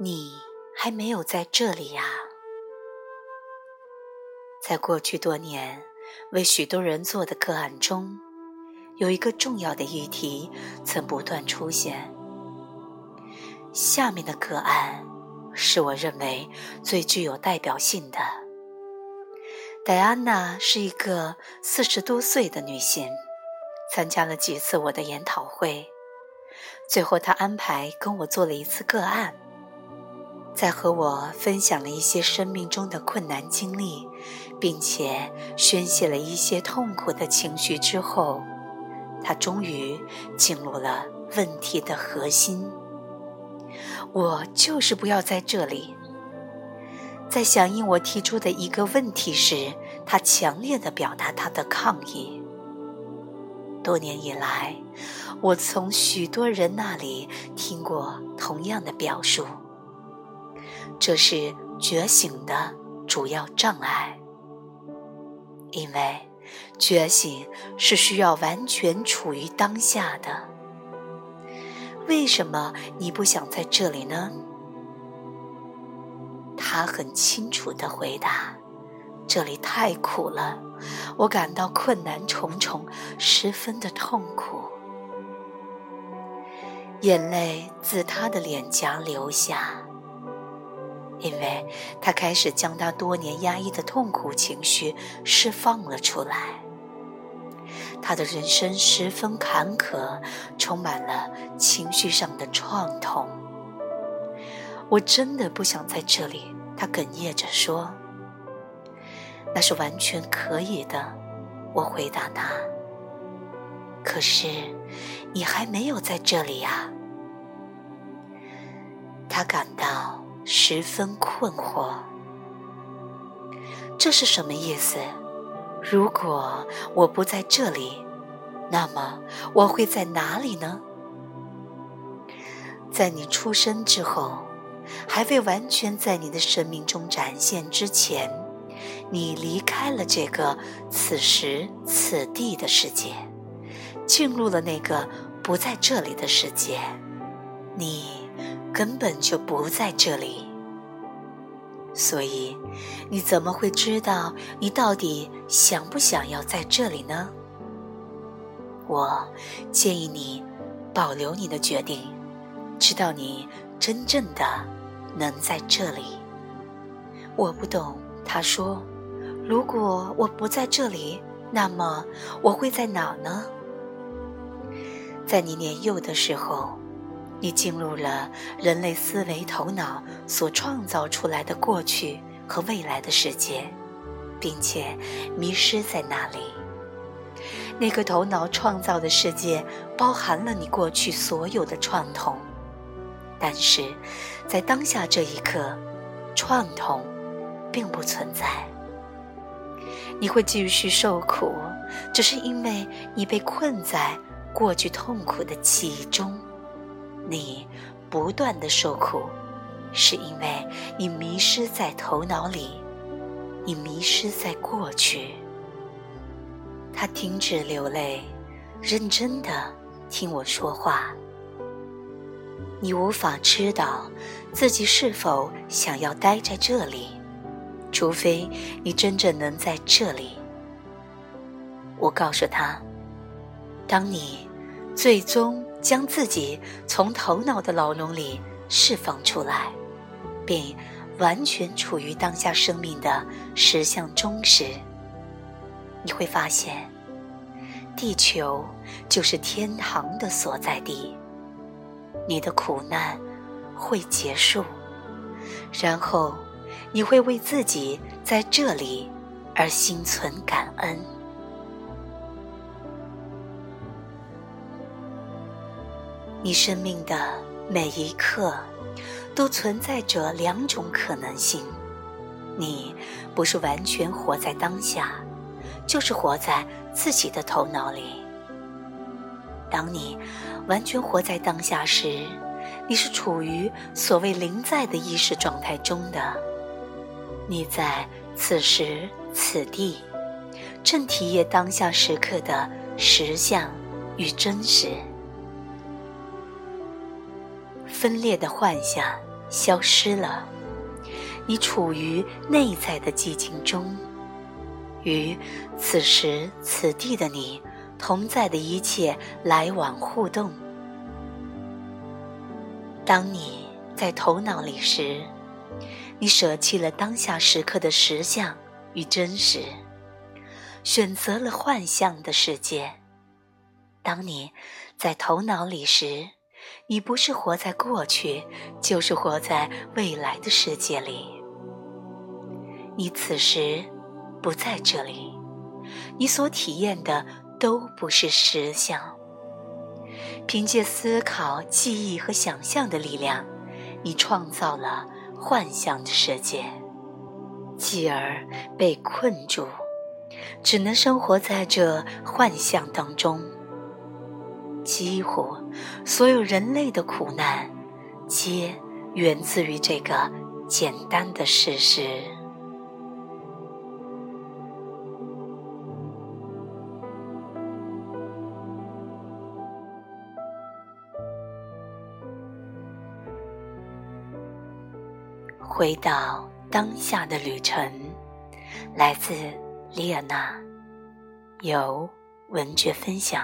你还没有在这里呀。在过去多年为许多人做的个案中，有一个重要的议题曾不断出现。下面的个案是我认为最具有代表性的。戴安娜是一个四十多岁的女性，参加了几次我的研讨会，最后她安排跟我做了一次个案。在和我分享了一些生命中的困难经历，并且宣泄了一些痛苦的情绪之后，他终于进入了问题的核心。我就是不要在这里。在响应我提出的一个问题时，他强烈的表达他的抗议。多年以来，我从许多人那里听过同样的表述。这是觉醒的主要障碍，因为觉醒是需要完全处于当下的。为什么你不想在这里呢？他很清楚的回答：“这里太苦了，我感到困难重重，十分的痛苦。”眼泪自他的脸颊流下。因为他开始将他多年压抑的痛苦情绪释放了出来，他的人生十分坎坷，充满了情绪上的创痛。我真的不想在这里，他哽咽着说。那是完全可以的，我回答他。可是，你还没有在这里呀。他感到。十分困惑，这是什么意思？如果我不在这里，那么我会在哪里呢？在你出生之后，还未完全在你的生命中展现之前，你离开了这个此时此地的世界，进入了那个不在这里的世界，你。根本就不在这里，所以你怎么会知道你到底想不想要在这里呢？我建议你保留你的决定，直到你真正的能在这里。我不懂，他说：“如果我不在这里，那么我会在哪呢？”在你年幼的时候。你进入了人类思维头脑所创造出来的过去和未来的世界，并且迷失在那里。那个头脑创造的世界包含了你过去所有的创痛，但是在当下这一刻，创痛并不存在。你会继续受苦，只是因为你被困在过去痛苦的记忆中。你不断的受苦，是因为你迷失在头脑里，你迷失在过去。他停止流泪，认真的听我说话。你无法知道自己是否想要待在这里，除非你真正能在这里。我告诉他，当你最终。将自己从头脑的牢笼里释放出来，并完全处于当下生命的实相中时，你会发现，地球就是天堂的所在地。你的苦难会结束，然后你会为自己在这里而心存感恩。你生命的每一刻，都存在着两种可能性：你不是完全活在当下，就是活在自己的头脑里。当你完全活在当下时，你是处于所谓临在的意识状态中的，你在此时此地，正体验当下时刻的实相与真实。分裂的幻象消失了，你处于内在的寂静中，与此时此地的你同在的一切来往互动。当你在头脑里时，你舍弃了当下时刻的实相与真实，选择了幻象的世界。当你在头脑里时，你不是活在过去，就是活在未来的世界里。你此时不在这里，你所体验的都不是实相。凭借思考、记忆和想象的力量，你创造了幻想的世界，继而被困住，只能生活在这幻象当中。几乎所有人类的苦难，皆源自于这个简单的事实。回到当下的旅程，来自丽亚娜，由文觉分享。